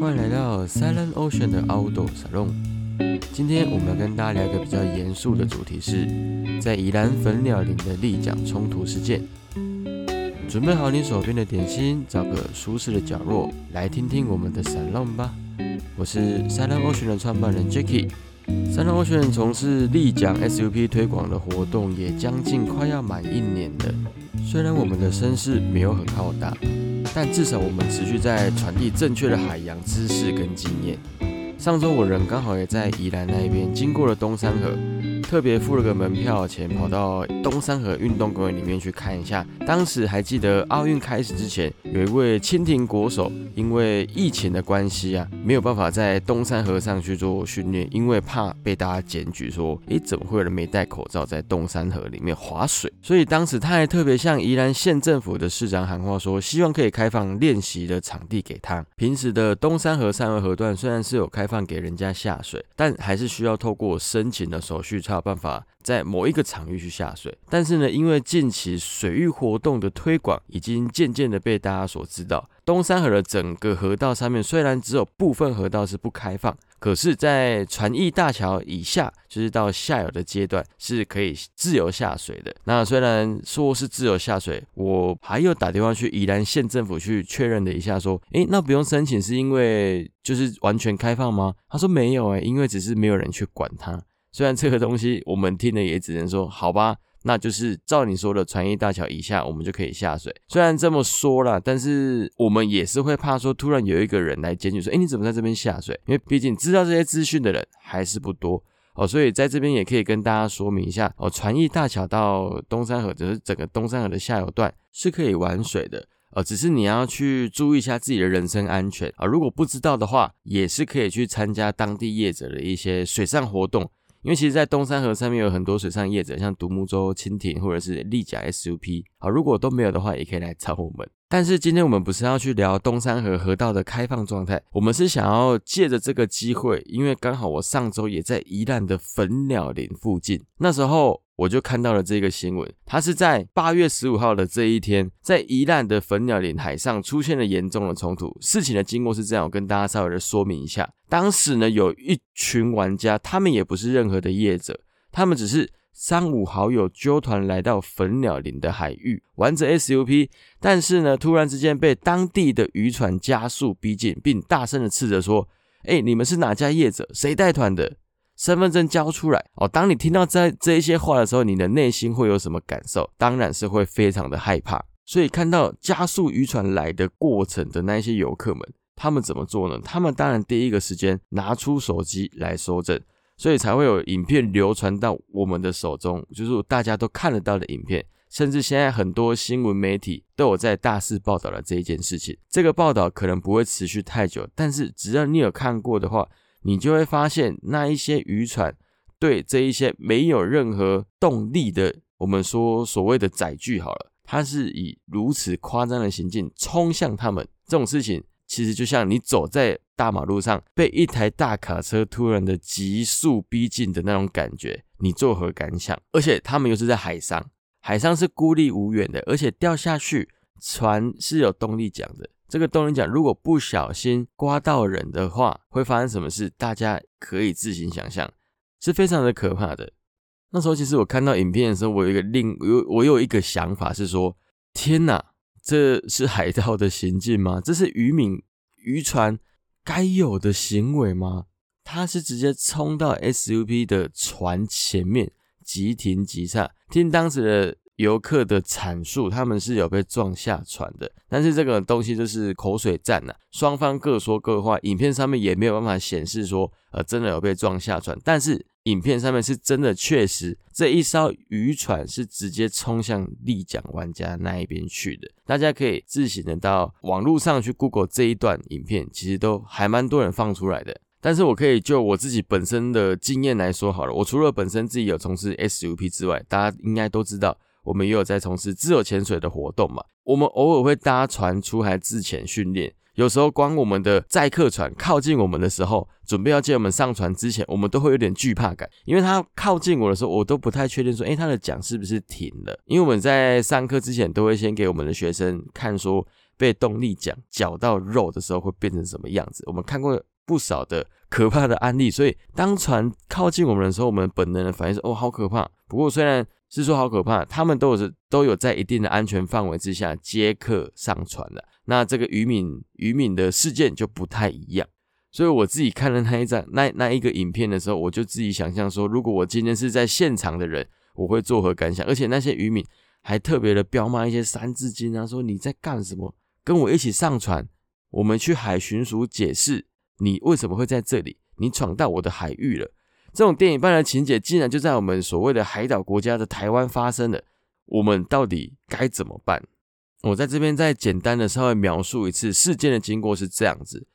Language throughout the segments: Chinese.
欢迎来到 Silent Ocean 的 Outdoor Salon。今天我们要跟大家聊一个比较严肃的主题，是在宜兰粉鸟林的立奖冲突事件。准备好你手边的点心，找个舒适的角落，来听听我们的 Salon 吧。我是 Silent Ocean 的创办人 Jacky。Silent Ocean 从事立奖 SUP 推广的活动也将近快要满一年了。虽然我们的声势没有很浩大，但至少我们持续在传递正确的海洋知识跟经验。上周我人刚好也在宜兰那边经过了东山河。特别付了个门票钱，跑到东山河运动公园里面去看一下。当时还记得奥运开始之前，有一位蜻蜓国手，因为疫情的关系啊，没有办法在东山河上去做训练，因为怕被大家检举说，诶，怎么会有人没戴口罩在东山河里面划水？所以当时他还特别向宜兰县政府的市长喊话，说希望可以开放练习的场地给他。平时的东山河三河河段虽然是有开放给人家下水，但还是需要透过申请的手续才办法。在某一个场域去下水，但是呢，因为近期水域活动的推广已经渐渐的被大家所知道，东山河的整个河道上面虽然只有部分河道是不开放，可是，在船艺大桥以下，就是到下游的阶段是可以自由下水的。那虽然说是自由下水，我还有打电话去宜兰县政府去确认了一下，说，诶，那不用申请是因为就是完全开放吗？他说没有，诶，因为只是没有人去管它。虽然这个东西我们听了也只能说好吧，那就是照你说的，船驿大桥以下我们就可以下水。虽然这么说了，但是我们也是会怕说突然有一个人来检举说，哎，你怎么在这边下水？因为毕竟知道这些资讯的人还是不多哦，所以在这边也可以跟大家说明一下哦，船艺大桥到东山河，就是整个东山河的下游段是可以玩水的，呃，只是你要去注意一下自己的人身安全啊。如果不知道的话，也是可以去参加当地业者的一些水上活动。因为其实，在东山河上面有很多水上业者，像独木舟、蜻蜓或者是立甲 SUP，好，如果都没有的话，也可以来找我们。但是今天我们不是要去聊东山河河道的开放状态，我们是想要借着这个机会，因为刚好我上周也在宜兰的粉鸟林附近，那时候。我就看到了这个新闻，它是在八月十五号的这一天，在宜兰的粉鸟林海上出现了严重的冲突。事情的经过是这样，我跟大家稍微的说明一下。当时呢，有一群玩家，他们也不是任何的业者，他们只是三五好友纠团来到粉鸟林的海域玩着 SUP，但是呢，突然之间被当地的渔船加速逼近，并大声的斥责说：“哎，你们是哪家业者？谁带团的？”身份证交出来哦！当你听到这这一些话的时候，你的内心会有什么感受？当然是会非常的害怕。所以看到加速渔船来的过程的那些游客们，他们怎么做呢？他们当然第一个时间拿出手机来收证，所以才会有影片流传到我们的手中，就是大家都看得到的影片。甚至现在很多新闻媒体都有在大肆报道了这一件事情。这个报道可能不会持续太久，但是只要你有看过的话。你就会发现，那一些渔船对这一些没有任何动力的，我们说所谓的载具好了，它是以如此夸张的行径冲向他们。这种事情其实就像你走在大马路上，被一台大卡车突然的急速逼近的那种感觉，你作何感想？而且他们又是在海上，海上是孤立无援的，而且掉下去，船是有动力桨的。这个动力桨如果不小心刮到人的话，会发生什么事？大家可以自行想象，是非常的可怕的。那时候其实我看到影片的时候，我有一个另有我有一个想法是说：天哪，这是海盗的行径吗？这是渔民渔船该有的行为吗？他是直接冲到 SUP 的船前面，急停急刹。听当时的。游客的阐述，他们是有被撞下船的，但是这个东西就是口水战呐，双方各说各话，影片上面也没有办法显示说，呃，真的有被撞下船，但是影片上面是真的确实这一艘渔船是直接冲向立桨玩家那一边去的，大家可以自行的到网络上去 Google 这一段影片，其实都还蛮多人放出来的，但是我可以就我自己本身的经验来说好了，我除了本身自己有从事 SUP 之外，大家应该都知道。我们也有在从事自由潜水的活动嘛？我们偶尔会搭船出海自潜训练，有时候光我们的载客船靠近我们的时候，准备要接我们上船之前，我们都会有点惧怕感，因为他靠近我的时候，我都不太确定说，诶，他的桨是不是停了？因为我们在上课之前都会先给我们的学生看说，被动力桨绞到肉的时候会变成什么样子。我们看过不少的可怕的案例，所以当船靠近我们的时候，我们本能的反应是：哦，好可怕。不过虽然是说好可怕，他们都有都有在一定的安全范围之下接客上船了。那这个渔民渔民的事件就不太一样。所以我自己看了那一张那那一个影片的时候，我就自己想象说，如果我今天是在现场的人，我会作何感想？而且那些渔民还特别的彪骂一些三字经啊，说你在干什么？跟我一起上船，我们去海巡署解释你为什么会在这里，你闯到我的海域了。这种电影般的情节，竟然就在我们所谓的海岛国家的台湾发生了，我们到底该怎么办？我在这边再简单的稍微描述一次事件的经过是这样子。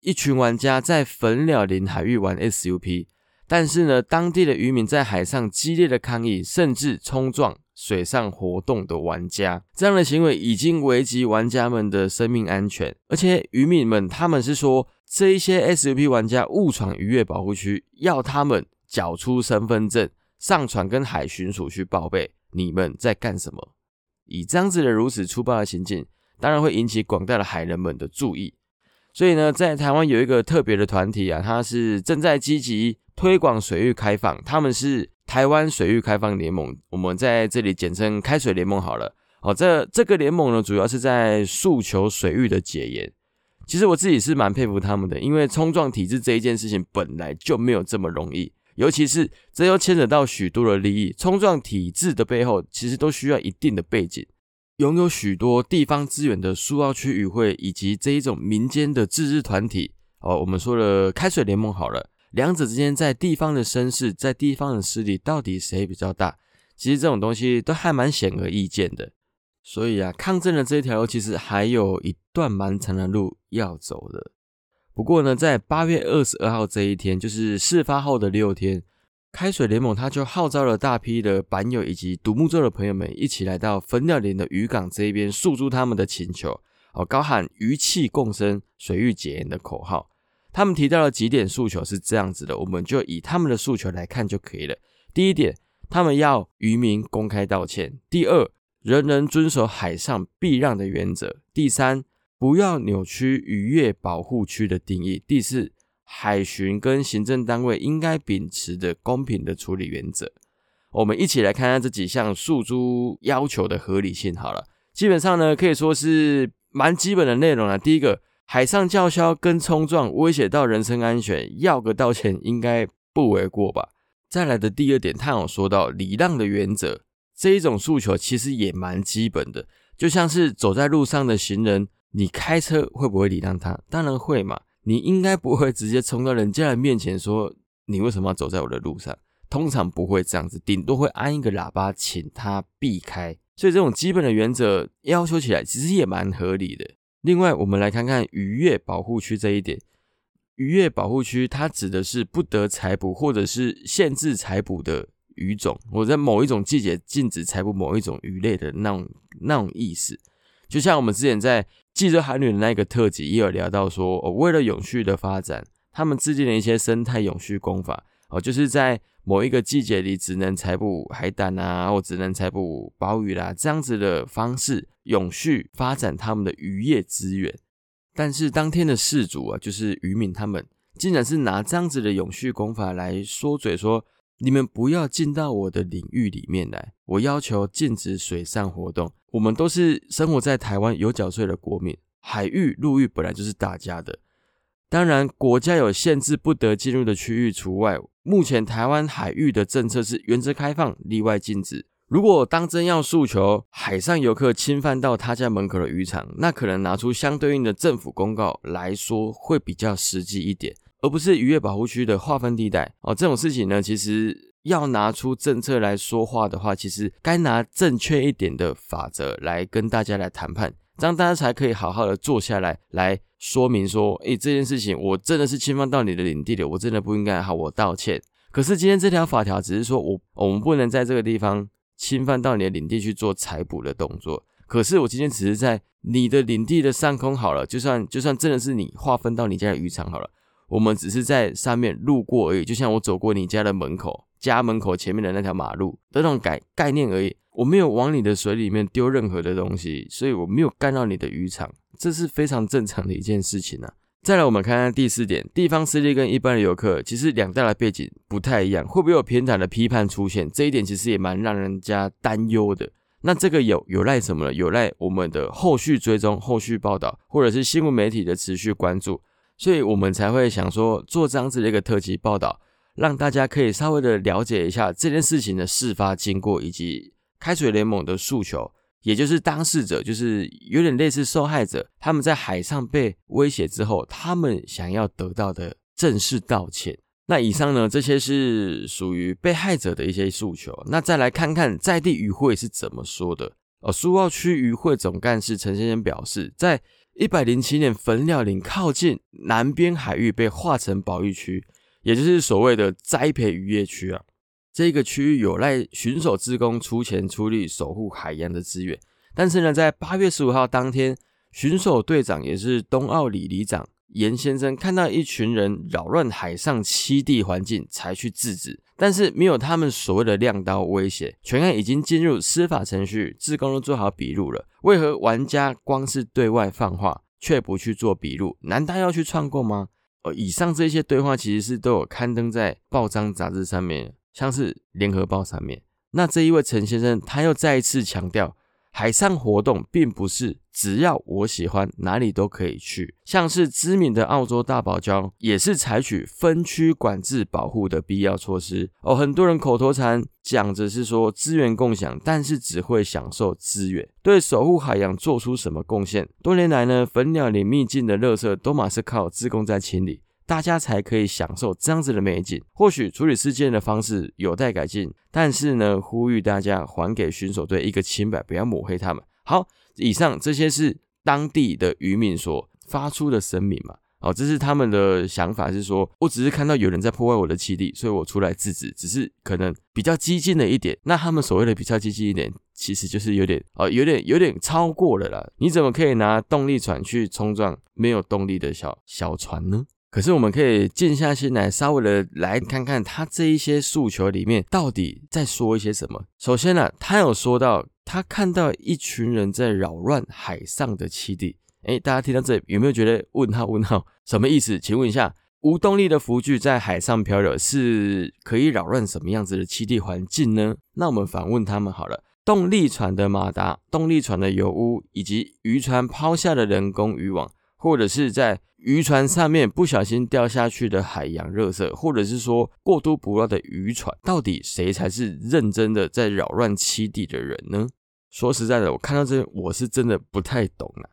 一群玩家在粉鸟林海域玩 SUP，但是呢，当地的渔民在海上激烈的抗议，甚至冲撞水上活动的玩家。这样的行为已经危及玩家们的生命安全。而且渔民们他们是说，这一些 SUP 玩家误闯渔业保护区，要他们缴出身份证，上船跟海巡署去报备你们在干什么。以这样子的如此粗暴的行径，当然会引起广大的海人们的注意。所以呢，在台湾有一个特别的团体啊，它是正在积极推广水域开放，他们是台湾水域开放联盟，我们在这里简称开水联盟好了。好，这这个联盟呢，主要是在诉求水域的解严。其实我自己是蛮佩服他们的，因为冲撞体制这一件事情本来就没有这么容易，尤其是这又牵扯到许多的利益。冲撞体制的背后，其实都需要一定的背景。拥有许多地方资源的苏澳区与会，以及这一种民间的自治团体，哦，我们说了开水联盟好了，两者之间在地方的声势，在地方的势力，到底谁比较大？其实这种东西都还蛮显而易见的。所以啊，抗争的这一条，其实还有一段蛮长的路要走的。不过呢，在八月二十二号这一天，就是事发后的六天。开水联盟，他就号召了大批的板友以及独木舟的朋友们一起来到粉鸟林的渔港这一边，诉诸他们的请求，哦，高喊“鱼气共生，水域解严”的口号。他们提到了几点诉求是这样子的，我们就以他们的诉求来看就可以了。第一点，他们要渔民公开道歉；第二，人人遵守海上避让的原则；第三，不要扭曲渔业保护区的定义；第四。海巡跟行政单位应该秉持的公平的处理原则，我们一起来看看这几项诉诸要求的合理性。好了，基本上呢可以说是蛮基本的内容了。第一个，海上叫嚣跟冲撞威胁到人身安全，要个道歉应该不为过吧？再来的第二点，他有说到礼让的原则，这一种诉求其实也蛮基本的，就像是走在路上的行人，你开车会不会礼让他？当然会嘛。你应该不会直接冲到人家的面前说你为什么要走在我的路上？通常不会这样子，顶多会按一个喇叭，请他避开。所以这种基本的原则要求起来其实也蛮合理的。另外，我们来看看渔业保护区这一点。渔业保护区它指的是不得采捕或者是限制采捕的鱼种，或在某一种季节禁止采捕某一种鱼类的那种那种意思。就像我们之前在。记者韩女的那个特辑也有聊到说，哦，为了永续的发展，他们制定了一些生态永续工法，哦，就是在某一个季节里只能采捕海胆啊，或只能采捕鲍鱼啦，这样子的方式永续发展他们的渔业资源。但是当天的事主啊，就是渔民他们，竟然是拿这样子的永续工法来说嘴，说你们不要进到我的领域里面来，我要求禁止水上活动。我们都是生活在台湾有缴税的国民，海域、陆域本来就是大家的。当然，国家有限制不得进入的区域除外。目前台湾海域的政策是原则开放，例外禁止。如果当真要诉求海上游客侵犯到他家门口的渔场，那可能拿出相对应的政府公告来说会比较实际一点，而不是渔业保护区的划分地带哦。这种事情呢，其实。要拿出政策来说话的话，其实该拿正确一点的法则来跟大家来谈判，这样大家才可以好好的坐下来来说明说，诶，这件事情我真的是侵犯到你的领地了，我真的不应该，好，我道歉。可是今天这条法条只是说我我们不能在这个地方侵犯到你的领地去做采捕的动作，可是我今天只是在你的领地的上空好了，就算就算真的是你划分到你家的渔场好了。我们只是在上面路过而已，就像我走过你家的门口，家门口前面的那条马路的那种概概念而已。我没有往你的水里面丢任何的东西，所以我没有干扰你的渔场，这是非常正常的一件事情啊。再来，我们看看第四点，地方势力跟一般的游客其实两大的背景不太一样，会不会有偏袒的批判出现？这一点其实也蛮让人家担忧的。那这个有有赖什么呢？有赖我们的后续追踪、后续报道，或者是新闻媒体的持续关注，所以我们才会想说做这样子的一个特辑报道，让大家可以稍微的了解一下这件事情的事发经过，以及开水联盟的诉求，也就是当事者，就是有点类似受害者，他们在海上被威胁之后，他们想要得到的正式道歉。那以上呢，这些是属于被害者的一些诉求。那再来看看在地渔会是怎么说的。哦，苏澳区渔会总干事陈先生表示，在一百零七年焚鸟岭靠近南边海域被划成保育区，也就是所谓的栽培渔业区啊。这个区域有赖巡守职工出钱出力守护海洋的资源。但是呢，在八月十五号当天，巡守队长也是冬奥里里长。严先生看到一群人扰乱海上栖地环境，才去制止。但是没有他们所谓的亮刀威胁，全案已经进入司法程序，自工都做好笔录了。为何玩家光是对外放话，却不去做笔录？难道要去串供吗？呃，以上这些对话其实是都有刊登在报章杂志上面，像是联合报上面。那这一位陈先生，他又再一次强调。海上活动并不是只要我喜欢哪里都可以去，像是知名的澳洲大堡礁也是采取分区管制保护的必要措施哦。很多人口头禅讲着是说资源共享，但是只会享受资源，对守护海洋做出什么贡献？多年来呢，粉鸟里秘境的垃圾都马是靠自贡在清理。大家才可以享受这样子的美景。或许处理事件的方式有待改进，但是呢，呼吁大家还给巡守队一个清白，不要抹黑他们。好，以上这些是当地的渔民所发出的声明嘛？哦，这是他们的想法，是说我只是看到有人在破坏我的基地，所以我出来制止，只是可能比较激进了一点。那他们所谓的比较激进一点，其实就是有点哦，有点有点超过了啦。你怎么可以拿动力船去冲撞没有动力的小小船呢？可是我们可以静下心来，稍微的来看看他这一些诉求里面到底在说一些什么。首先呢，他有说到他看到一群人在扰乱海上的栖地。哎，大家听到这有没有觉得问号问号？什么意思？请问一下，无动力的浮具在海上漂流是可以扰乱什么样子的栖地环境呢？那我们反问他们好了：动力船的马达、动力船的油污，以及渔船抛下的人工渔网，或者是在渔船上面不小心掉下去的海洋热色，或者是说过度捕捞的渔船，到底谁才是认真的在扰乱栖地的人呢？说实在的，我看到这，我是真的不太懂啊。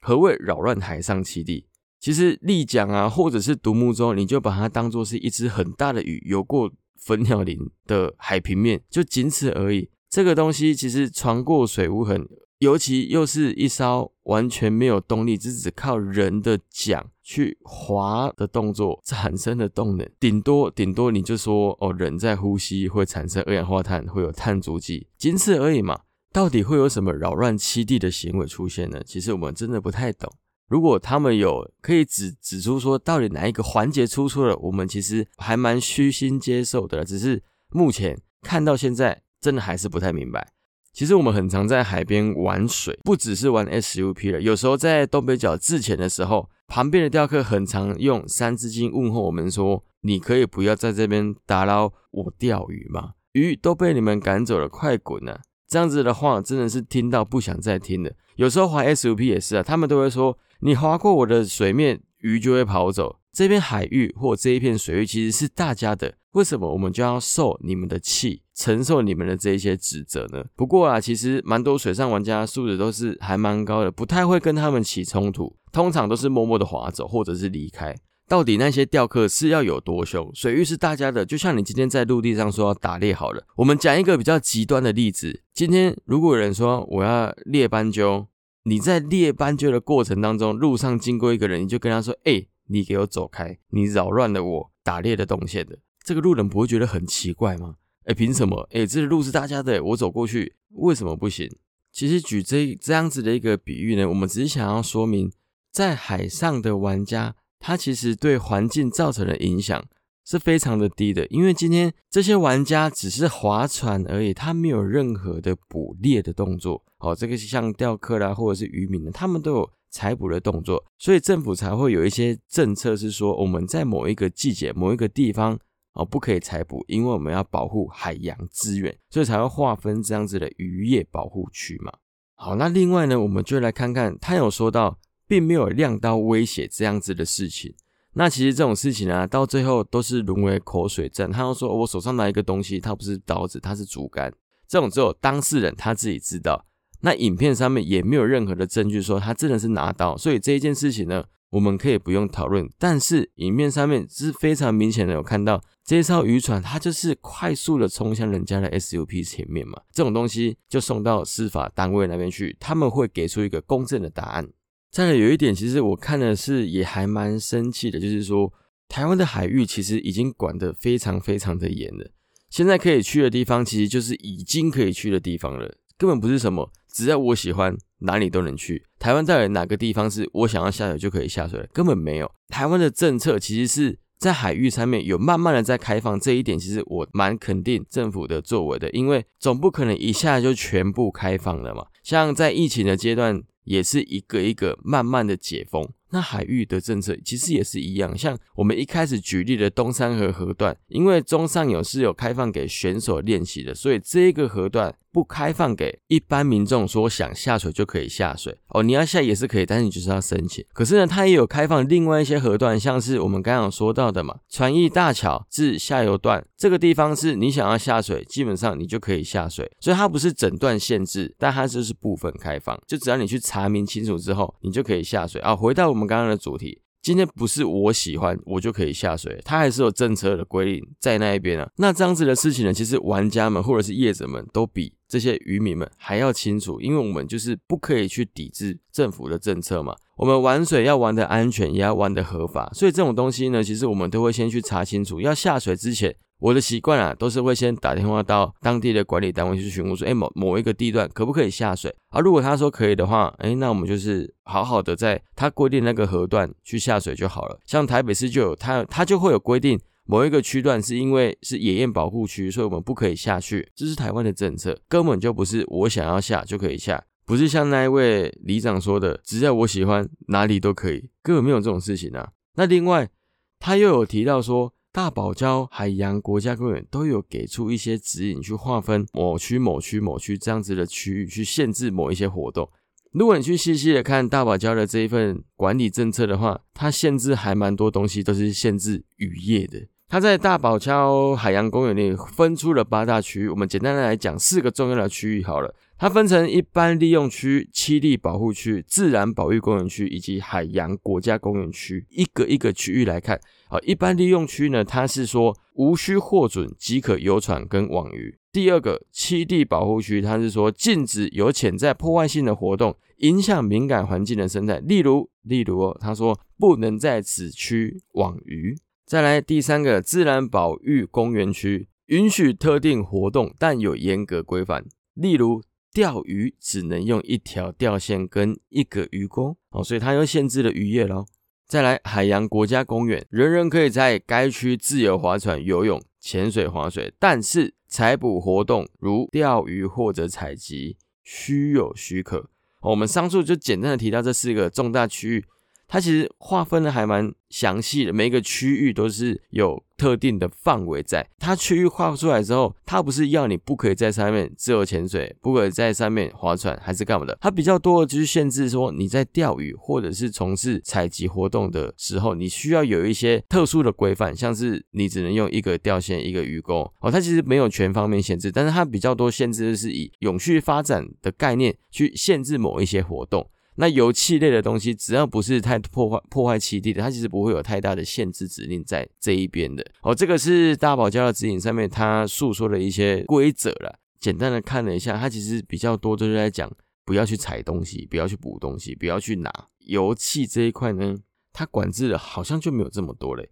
何谓扰乱海上栖地？其实立桨啊，或者是独木舟，你就把它当做是一只很大的鱼游过粉鸟林的海平面，就仅此而已。这个东西其实船过水无痕。尤其又是一艘完全没有动力，只只靠人的桨去划的动作产生的动能，顶多顶多你就说哦，人在呼吸会产生二氧化碳，会有碳足迹，仅此而已嘛。到底会有什么扰乱栖地的行为出现呢？其实我们真的不太懂。如果他们有可以指指出说到底哪一个环节出错了，我们其实还蛮虚心接受的。只是目前看到现在，真的还是不太明白。其实我们很常在海边玩水，不只是玩 SUP 了。有时候在东北角自潜的时候，旁边的钓客很常用三字经问候我们说：“你可以不要在这边打扰我钓鱼吗？鱼都被你们赶走了，快滚啊！”这样子的话，真的是听到不想再听了。有时候划 SUP 也是啊，他们都会说：“你划过我的水面，鱼就会跑走。”这片海域或这一片水域其实是大家的，为什么我们就要受你们的气，承受你们的这一些指责呢？不过啊，其实蛮多水上玩家素质都是还蛮高的，不太会跟他们起冲突，通常都是默默的划走或者是离开。到底那些钓客是要有多凶？水域是大家的，就像你今天在陆地上说要打猎好了，我们讲一个比较极端的例子：今天如果有人说我要猎斑鸠，你在猎斑鸠的过程当中，路上经过一个人，你就跟他说：“哎。”你给我走开！你扰乱了我打猎的动线的，这个路人不会觉得很奇怪吗？哎，凭什么？哎，这个路是大家的，我走过去为什么不行？其实举这这样子的一个比喻呢，我们只是想要说明，在海上的玩家，他其实对环境造成的影响是非常的低的，因为今天这些玩家只是划船而已，他没有任何的捕猎的动作。哦，这个像钓客啦，或者是渔民呢，他们都有采捕的动作，所以政府才会有一些政策，是说我们在某一个季节、某一个地方哦，不可以采捕，因为我们要保护海洋资源，所以才会划分这样子的渔业保护区嘛。好，那另外呢，我们就来看看，他有说到，并没有亮刀威胁这样子的事情。那其实这种事情啊，到最后都是沦为口水战。他又说我手上拿一个东西，它不是刀子，它是竹竿。这种只有当事人他自己知道。那影片上面也没有任何的证据说他真的是拿刀，所以这一件事情呢，我们可以不用讨论。但是影片上面是非常明显的有看到这艘渔船，它就是快速的冲向人家的 SUP 前面嘛。这种东西就送到司法单位那边去，他们会给出一个公正的答案。再来有一点，其实我看的是也还蛮生气的，就是说台湾的海域其实已经管得非常非常的严了。现在可以去的地方，其实就是已经可以去的地方了，根本不是什么。只要我喜欢，哪里都能去。台湾到底哪个地方是我想要下水就可以下水？根本没有。台湾的政策其实是在海域上面有慢慢的在开放，这一点其实我蛮肯定政府的作为的，因为总不可能一下就全部开放了嘛。像在疫情的阶段，也是一个一个慢慢的解封。那海域的政策其实也是一样，像我们一开始举例的东山河河段，因为中上游是有开放给选手练习的，所以这个河段。不开放给一般民众，说想下水就可以下水哦。你要下也是可以，但是你就是要申请。可是呢，它也有开放另外一些河段，像是我们刚刚说到的嘛，船艺大桥至下游段这个地方是你想要下水，基本上你就可以下水。所以它不是整段限制，但它就是部分开放，就只要你去查明清楚之后，你就可以下水啊。回到我们刚刚的主题。今天不是我喜欢我就可以下水，它还是有政策的规定在那一边啊。那这样子的事情呢，其实玩家们或者是业者们都比这些渔民们还要清楚，因为我们就是不可以去抵制政府的政策嘛。我们玩水要玩的安全，也要玩的合法，所以这种东西呢，其实我们都会先去查清楚，要下水之前。我的习惯啊，都是会先打电话到当地的管理单位去询问，说，哎，某某一个地段可不可以下水？啊，如果他说可以的话，哎，那我们就是好好的在他规定那个河段去下水就好了。像台北市就有他，他就会有规定，某一个区段是因为是野雁保护区，所以我们不可以下去。这是台湾的政策，根本就不是我想要下就可以下，不是像那一位里长说的，只要我喜欢哪里都可以，根本没有这种事情啊。那另外，他又有提到说。大堡礁海洋国家公园都有给出一些指引，去划分某区、某区、某区这样子的区域，去限制某一些活动。如果你去细细的看大堡礁的这一份管理政策的话，它限制还蛮多东西，都是限制渔业的。它在大堡礁海洋公园内分出了八大区域，我们简单的来讲四个重要的区域好了。它分成一般利用区、栖地保护区、自然保育公园区以及海洋国家公园区，一个一个区域来看。啊，一般利用区呢，它是说无需获准即可游船跟网鱼。第二个栖地保护区，它是说禁止有潜在破坏性的活动影响敏感环境的生态，例如，例如哦，他说不能在此区网鱼。再来第三个自然保育公园区，允许特定活动，但有严格规范，例如钓鱼只能用一条钓线跟一个鱼钩。哦，所以它又限制了渔业喽。再来，海洋国家公园，人人可以在该区自由划船、游泳、潜水、划水，但是采捕活动如钓鱼或者采集需有许可。我们上述就简单的提到这四个重大区域。它其实划分的还蛮详细的，每一个区域都是有特定的范围在。它区域划出来之后，它不是要你不可以在上面自由潜水，不可以在上面划船，还是干嘛的？它比较多的就是限制说你在钓鱼或者是从事采集活动的时候，你需要有一些特殊的规范，像是你只能用一个钓线、一个鱼钩。哦，它其实没有全方面限制，但是它比较多限制的是以永续发展的概念去限制某一些活动。那油气类的东西，只要不是太破坏破坏气地的，它其实不会有太大的限制指令在这一边的。哦，这个是大堡礁的指引上面它诉说的一些规则了。简单的看了一下，它其实比较多就是在讲不要去踩东西，不要去补东西，不要去拿油气这一块呢，它管制的好像就没有这么多嘞。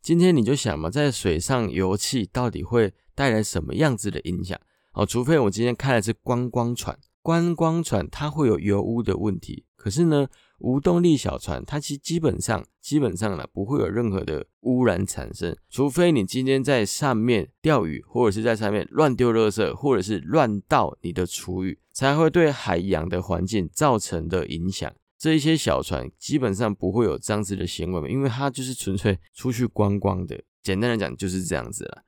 今天你就想嘛，在水上油气到底会带来什么样子的影响？哦，除非我今天开的是观光船。观光船它会有油污的问题，可是呢，无动力小船，它其实基本上基本上呢不会有任何的污染产生，除非你今天在上面钓鱼，或者是在上面乱丢垃圾，或者是乱倒你的厨余，才会对海洋的环境造成的影响。这一些小船基本上不会有这样子的行为，因为它就是纯粹出去观光的。简单来讲就是这样子了。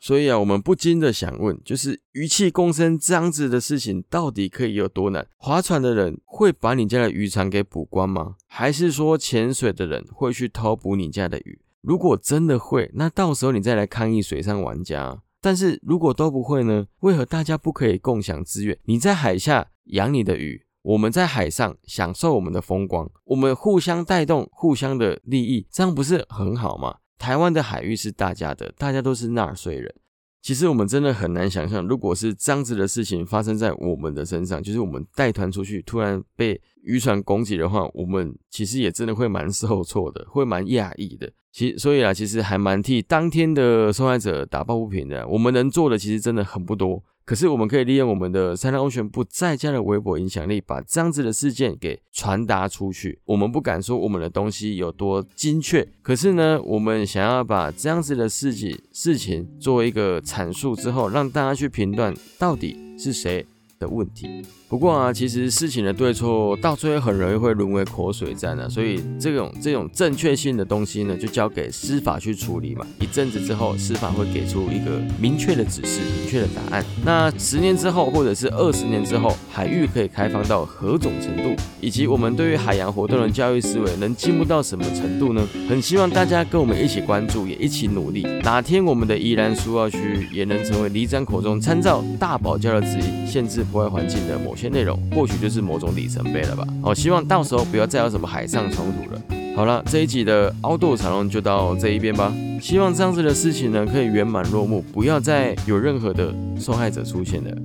所以啊，我们不禁的想问，就是鱼气共生这样子的事情，到底可以有多难？划船的人会把你家的渔船给捕光吗？还是说潜水的人会去偷捕你家的鱼？如果真的会，那到时候你再来抗议水上玩家。但是如果都不会呢？为何大家不可以共享资源？你在海下养你的鱼，我们在海上享受我们的风光，我们互相带动，互相的利益，这样不是很好吗？台湾的海域是大家的，大家都是纳税人。其实我们真的很难想象，如果是这样子的事情发生在我们的身上，就是我们带团出去，突然被渔船攻击的话，我们其实也真的会蛮受挫的，会蛮讶异的。其所以啊，其实还蛮替当天的受害者打抱不平的。我们能做的其实真的很不多。可是我们可以利用我们的三浪安全不在家的微博影响力，把这样子的事件给传达出去。我们不敢说我们的东西有多精确，可是呢，我们想要把这样子的事情事情作为一个阐述之后，让大家去评断到底是谁。的问题。不过啊，其实事情的对错到最后很容易会沦为口水战啊，所以这种这种正确性的东西呢，就交给司法去处理嘛。一阵子之后，司法会给出一个明确的指示、明确的答案。那十年之后，或者是二十年之后，海域可以开放到何种程度，以及我们对于海洋活动的教育思维能进步到什么程度呢？很希望大家跟我们一起关注，也一起努力。哪天我们的宜兰苏澳区也能成为李长口中参照大堡礁的指引，限制。破坏环境的某些内容，或许就是某种里程碑了吧。好，希望到时候不要再有什么海上冲突了。好了，这一集的凹豆长龙就到这一边吧。希望这样子的事情呢，可以圆满落幕，不要再有任何的受害者出现了，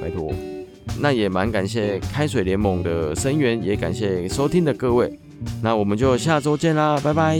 拜托。那也蛮感谢开水联盟的声援，也感谢收听的各位。那我们就下周见啦，拜拜。